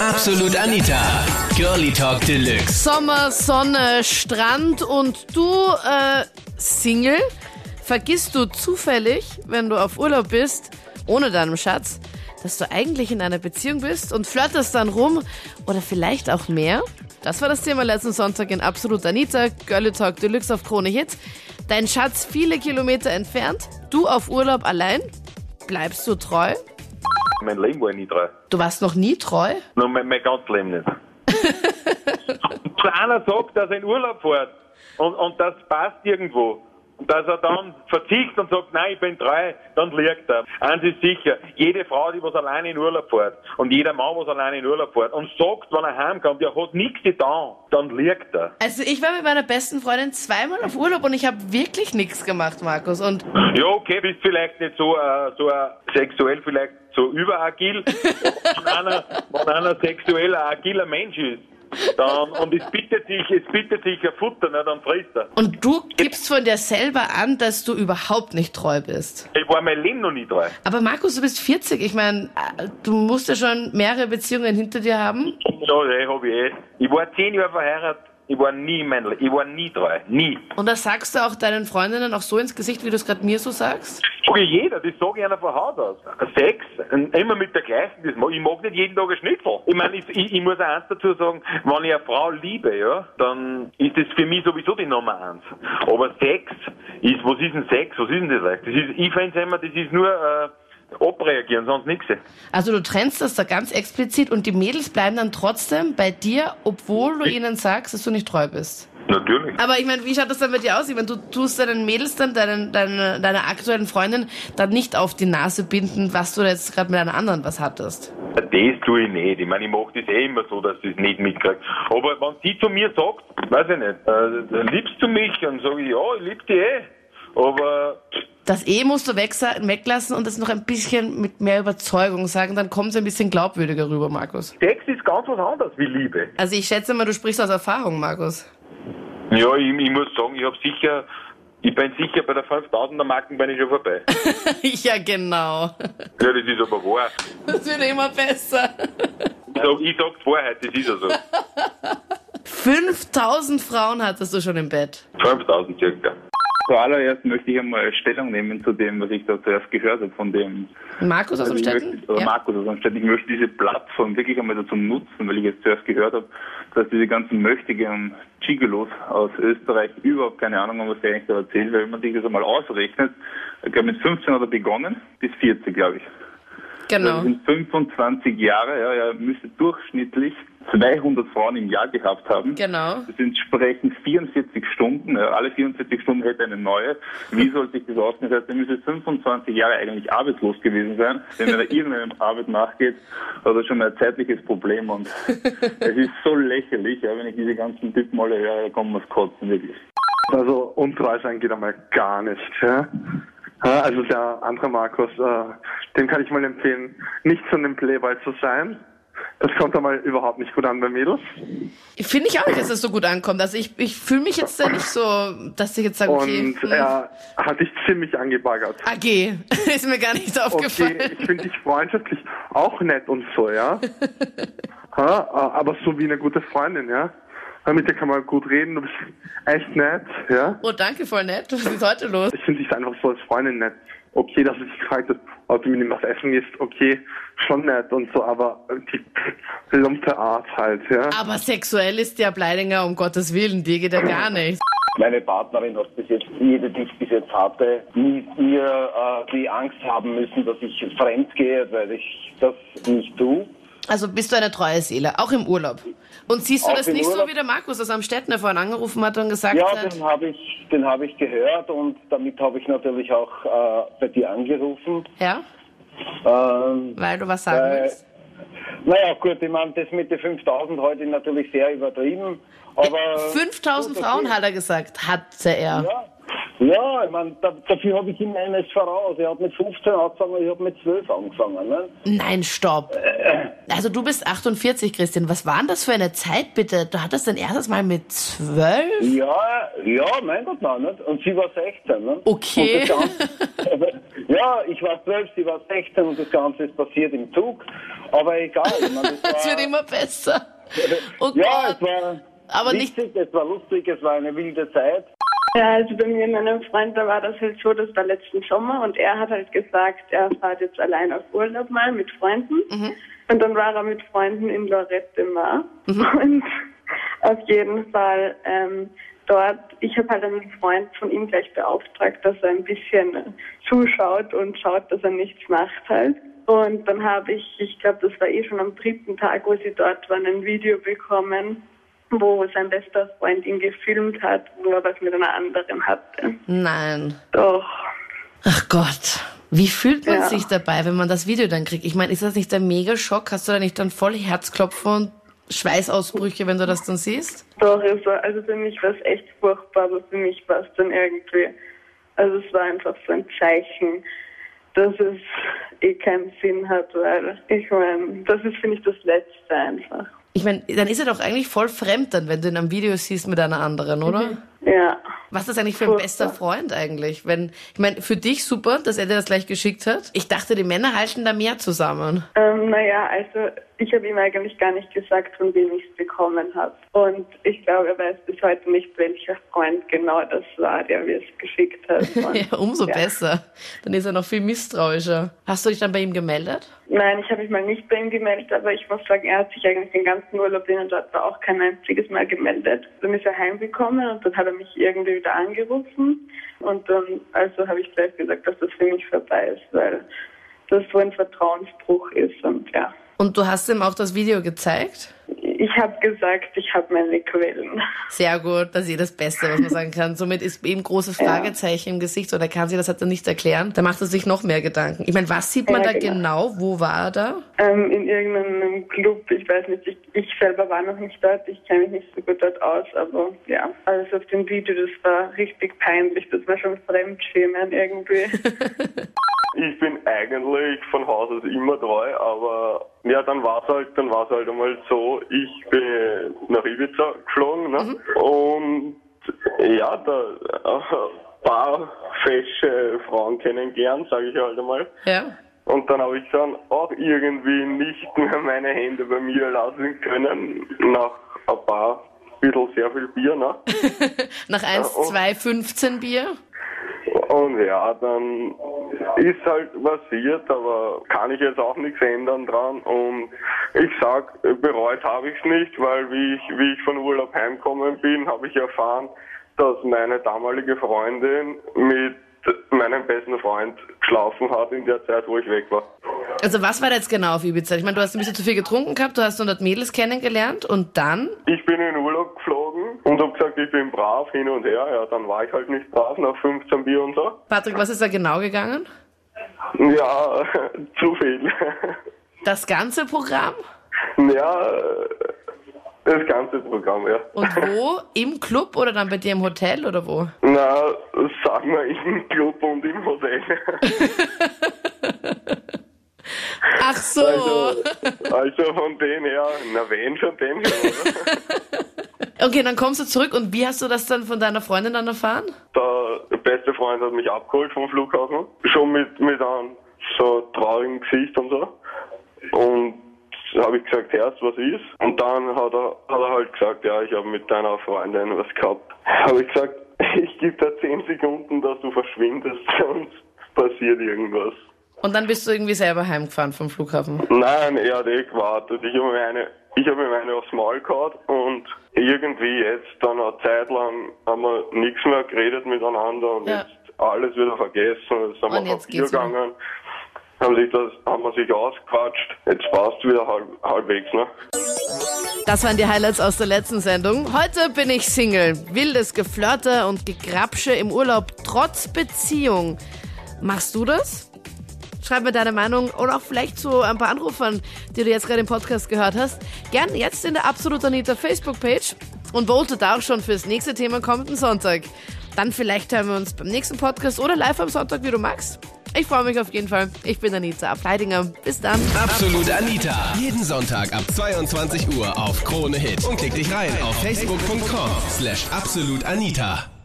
Absolut Anita. Girlie Talk Deluxe. Sommer, Sonne, Strand und du, äh, Single, vergisst du zufällig, wenn du auf Urlaub bist, ohne deinem Schatz, dass du eigentlich in einer Beziehung bist und flirtest dann rum oder vielleicht auch mehr? Das war das Thema letzten Sonntag in Absolut Anita, Girlie Talk Deluxe auf Krone Hits. Dein Schatz viele Kilometer entfernt, du auf Urlaub allein. Bleibst du treu? Mein Leben war ich nie treu. Du warst noch nie treu? Nur mein, mein ganzes Leben nicht. Wenn einer sagt, dass er in Urlaub fährt und, und das passt irgendwo, dass er dann verzichtet und sagt, nein, ich bin treu, dann liegt er. Eins ist sicher, jede Frau, die was alleine in Urlaub fährt und jeder Mann, was alleine in Urlaub fährt und sagt, wenn er heimkommt, er hat nichts getan, dann liegt er. Also ich war mit meiner besten Freundin zweimal auf Urlaub und ich habe wirklich nichts gemacht, Markus. Und Ja, okay, bist vielleicht nicht so, äh, so äh, sexuell vielleicht so überagil. wenn, einer, wenn einer sexuell ein agiler Mensch ist, dann, und es bittet sich, es bittet sich ein Futter, ne, dann frisst er. Und du gibst von dir selber an, dass du überhaupt nicht treu bist. Ich war mein Leben noch nie treu. Aber Markus, du bist 40. Ich meine, du musst ja schon mehrere Beziehungen hinter dir haben. Ja, eh, hab ich eh. Ich war zehn Jahre verheiratet, ich war nie Leben, ich war nie treu. Nie. Und das sagst du auch deinen Freundinnen auch so ins Gesicht, wie du es gerade mir so sagich? Sag ich jeder, das sage ich einer von Haus aus. Sex, immer mit der gleichen, das mag, ich mag nicht jeden Tag ein Schnitzel. Ich meine, ich, ich, ich muss auch eins dazu sagen, wenn ich eine Frau liebe, ja, dann ist das für mich sowieso die Nummer eins. Aber Sex ist, was ist denn Sex? Was ist denn das eigentlich? Das ist, ich finde immer, das ist nur, äh, abreagieren, sonst nichts. Also du trennst das da ganz explizit und die Mädels bleiben dann trotzdem bei dir, obwohl du ihnen sagst, dass du nicht treu bist. Natürlich. Aber ich meine, wie schaut das dann bei dir aus? Ich meine, du tust deinen Mädels dann, deinen, deine, deiner aktuellen Freundin, dann nicht auf die Nase binden, was du jetzt gerade mit einer anderen was hattest. Das tue ich nicht. Ich meine, ich mache das eh immer so, dass ich es nicht mitkriege. Aber wenn sie zu mir sagt, weiß ich nicht, äh, liebst du mich? Dann sage ich, ja, ich liebe dich eh. Aber Das E musst du weglassen und das noch ein bisschen mit mehr Überzeugung sagen, dann kommt es ein bisschen glaubwürdiger rüber, Markus. Sex ist ganz was anderes wie Liebe. Also ich schätze mal, du sprichst aus Erfahrung, Markus. Ja, ich, ich muss sagen, ich habe sicher, ich bin sicher bei der 5000er Marken bin ich schon vorbei. ja, genau. ja, das ist aber wahr. Das wird immer besser. Ich sag, ich sag's Wahrheit, das ist ja so. 5000 Frauen hattest du schon im Bett. 5000 circa. Zuallererst möchte ich einmal Stellung nehmen zu dem, was ich da zuerst gehört habe von dem Markus aus also Städten? möchte, oder Ja. Markus aus Amstetten. Ich möchte diese Plattform wirklich einmal dazu nutzen, weil ich jetzt zuerst gehört habe, dass diese ganzen Möchtegern Gigolos aus Österreich überhaupt keine Ahnung haben, was der eigentlich da erzählt, weil wenn man sich das einmal ausrechnet, ich glaube mit 15 hat er begonnen, bis 40, glaube ich. Genau. Das sind 25 Jahre, ja, er müsste durchschnittlich 200 Frauen im Jahr gehabt haben. Genau. Das entsprechen 44 Stunden. ja, Alle 44 Stunden hätte eine neue. Wie soll sich das ausgehen? Das heißt, er müsste 25 Jahre eigentlich arbeitslos gewesen sein. Wenn er irgendeiner Arbeit nachgeht, hat er schon ein zeitliches Problem. Und es ist so lächerlich, ja, wenn ich diese ganzen Typen alle höre, da kommt man Kotzen, wirklich. Also untreu sein geht einmal gar nicht. Ja, Also der andere Markus, äh, dem kann ich mal empfehlen, nicht so einem Playboy zu sein. Das kommt einmal überhaupt nicht gut an bei Mädels. Finde ich auch nicht, dass das so gut ankommt. Also ich, ich fühle mich jetzt da nicht so, dass ich jetzt sage, okay, Und hm, er hat dich ziemlich angebaggert. AG, ist mir gar nicht aufgefallen. Okay, ich finde dich freundschaftlich auch nett und so, ja. äh, aber so wie eine gute Freundin, ja. Ja, Mit dir kann man gut reden, du bist echt nett, ja. Oh, danke, voll nett. Was ist heute los? Ich finde dich einfach so als Freundin nett. Okay, dass du dich gefragt hast, ob du mit ihm was essen gehst, okay, schon nett und so, aber die plumpe Art halt, ja. Aber sexuell ist der Bleidinger, um Gottes Willen, dir geht ja gar nicht. Meine Partnerin hat bis jetzt, jede, die ich bis jetzt hatte, nie mir äh, die Angst haben müssen, dass ich fremd gehe, weil ich das nicht tue. Also bist du eine treue Seele, auch im Urlaub. Und siehst du Auch das nicht so Urlaub? wie der Markus aus Amstetten, vorhin angerufen hat und gesagt Ja, hat, den habe ich, den habe ich gehört und damit habe ich natürlich auch äh, bei dir angerufen. ja, Ähm, weil du was sagen Äh, willst? naja, gut, ich meine, das mit den 5000 heute natürlich sehr übertrieben, aber... 5000 gut, Frauen hat er gesagt, hatte er. Ja, ja ich meine, da, dafür habe ich ihm eines voraus. Er hat mit 15 angefangen, ich habe mit 12 angefangen. Ne? Nein, stopp. Also du bist 48, Christian. Was war denn das für eine Zeit, bitte? Du hattest dein erstes Mal mit 12? Ja, ja, mein Gott, nein, nicht? Und sie war 16, ne? Okay. Ganze- ja, ich war zwölf, sie war 16 und das Ganze ist passiert im Zug. Aber egal. Ich meine, das Es wird war, immer besser. Oh ja, Gott. es war Aber nicht- witzig, es war lustig, es war eine wilde Zeit. Ja, also bei mir und meinem Freund, da war das halt so, das war letzten Sommer und er hat halt gesagt, er fährt jetzt allein auf Urlaub mal mit Freunden. Und dann war er mit Freunden in Lorette Mar. Und auf jeden Fall ähm, dort, ich habe halt einen Freund von ihm gleich beauftragt, dass er ein bisschen zuschaut und schaut, dass er nichts macht halt. Und dann habe ich, ich glaube, das war eh schon am dritten Tag, wo sie dort waren, ein Video bekommen, wo sein bester Freund ihn gefilmt hat, wo er was mit einer anderen hatte. Nein. Doch. Ach Gott. Wie fühlt man Ja. sich dabei, wenn man das Video dann kriegt? Ich meine, ist das nicht der Mega-Schock? Hast du da nicht dann voll Herzklopfen und Schweißausbrüche, wenn du das dann siehst? Doch, es war, also für mich war es echt furchtbar, aber für mich war es dann irgendwie, also es war einfach so ein Zeichen, dass es eh keinen Sinn hat, weil ich meine, das ist, finde ich, das Letzte einfach. Ich meine, dann ist er doch eigentlich voll fremd dann, wenn du ihn am Video siehst mit einer anderen, oder? Ja. Was ist eigentlich für ein Furchtbar. bester Freund eigentlich? Wenn, ich meine, für dich super, dass er dir das gleich geschickt hat. Ich dachte, die Männer halten da mehr zusammen. Ähm, naja, also ich habe ihm eigentlich gar nicht gesagt, von wem ich es bekommen habe. Und ich glaube, er weiß bis heute nicht, welcher Freund genau das war, der mir es geschickt hat. Und, Ja, umso ja. besser. Dann ist er noch viel misstrauischer. Hast du dich dann bei ihm gemeldet? Nein, ich habe mich mal nicht bei ihm gemeldet, aber ich muss sagen, er hat sich eigentlich den ganzen Urlaub, den er dort war, auch kein einziges Mal gemeldet. Dann ist er heimgekommen und dann hat er mich irgendwie wieder angerufen. Und dann, also habe ich gleich gesagt, dass das für mich vorbei ist, weil das so ein Vertrauensbruch ist und ja. Und du hast ihm auch das Video gezeigt? Ich habe gesagt, ich habe meine Quellen. Sehr gut, das ist eh das Beste, was man sagen kann. Somit ist eben großes Fragezeichen im Gesicht oder kann sie das hat er nicht erklären. Da macht er sich noch mehr Gedanken. Ich meine, was sieht man Ja, da genau. genau? Wo war er da? Ähm, in irgendeinem Club, ich weiß nicht, ich, ich selber war noch nicht dort, ich kenne mich nicht so gut dort aus, aber ja, alles auf dem Video, das war richtig peinlich, das war schon Fremdschämen irgendwie. Ich bin eigentlich von Haus aus immer treu, aber ja, dann war es halt, dann war's halt einmal so, ich bin nach Ibiza geflogen ne? und ja, da ein paar fesche Frauen kennengelernt, sage ich halt einmal. Ja. Und dann habe ich dann auch irgendwie nicht mehr meine Hände bei mir lassen können, nach ein paar bisschen sehr viel Bier, ne? Nach 1, oh. 2, 15 Bier? Und ja, dann ist halt passiert, aber kann ich jetzt auch nichts ändern dran. Und ich sag, bereut habe ich es nicht, weil wie ich, wie ich von Urlaub heimgekommen bin, habe ich erfahren, dass meine damalige Freundin mit meinem besten Freund geschlafen hat in der Zeit, wo ich weg war. Also was war da jetzt genau auf Ibiza? Ich meine, du hast ein bisschen zu viel getrunken gehabt, du hast 100 Mädels kennengelernt und dann? Ich bin in Urlaub geflogen und habe gesagt, ich bin brav hin und her. Ja, dann war ich halt nicht brav nach 15 Bier und so. Patrick, was ist da genau gegangen? Ja, zu viel. Das ganze Programm? Ja, das ganze Programm, ja. Und wo? Im Club oder dann bei dir im Hotel oder wo? Na, sagen wir im Club und im Hotel. Ach so. Also, also von dem her, na wen schon dem schon, oder? Okay, dann kommst du zurück und wie hast du das dann von deiner Freundin dann erfahren? Der beste Freund hat mich abgeholt vom Flughafen. Schon mit, mit einem so traurigen Gesicht und so. Und habe ich gesagt, Herz, was ist? Und dann hat er, hat er halt gesagt, ja, ich habe mit deiner Freundin was gehabt. Habe ich gesagt, ich gebe dir 10 Sekunden, dass du verschwindest, sonst passiert irgendwas. Und dann bist du irgendwie selber heimgefahren vom Flughafen. Nein, er hat eh gewartet. Ich habe mir eine, ich habe mir eine aufs Maul gehauen und irgendwie jetzt dann eine Zeit lang haben wir nichts mehr geredet miteinander und Ja. jetzt alles wieder vergessen. Jetzt sind Und wir auf Bier gegangen, haben sich das, haben wir sich ausgequatscht. Jetzt passt wieder halb, halbwegs, ne? Das waren die Highlights aus der letzten Sendung. Heute bin ich Single. Wildes Geflirte und Gegrapsche im Urlaub trotz Beziehung. Machst du das? Schreib mir deine Meinung oder auch vielleicht so ein paar Anrufern, die du jetzt gerade im Podcast gehört hast. Gern jetzt in der Absolut Anita Facebook-Page und votet auch schon fürs nächste Thema kommenden Sonntag. Dann vielleicht hören wir uns beim nächsten Podcast oder live am Sonntag, wie du magst. Ich freue mich auf jeden Fall. Ich bin Anita Ableidinger. Bis dann. Absolut Anita. Jeden Sonntag ab 22 Uhr auf Krone Hit. Und klick dich rein auf facebook.com slash absolutanita.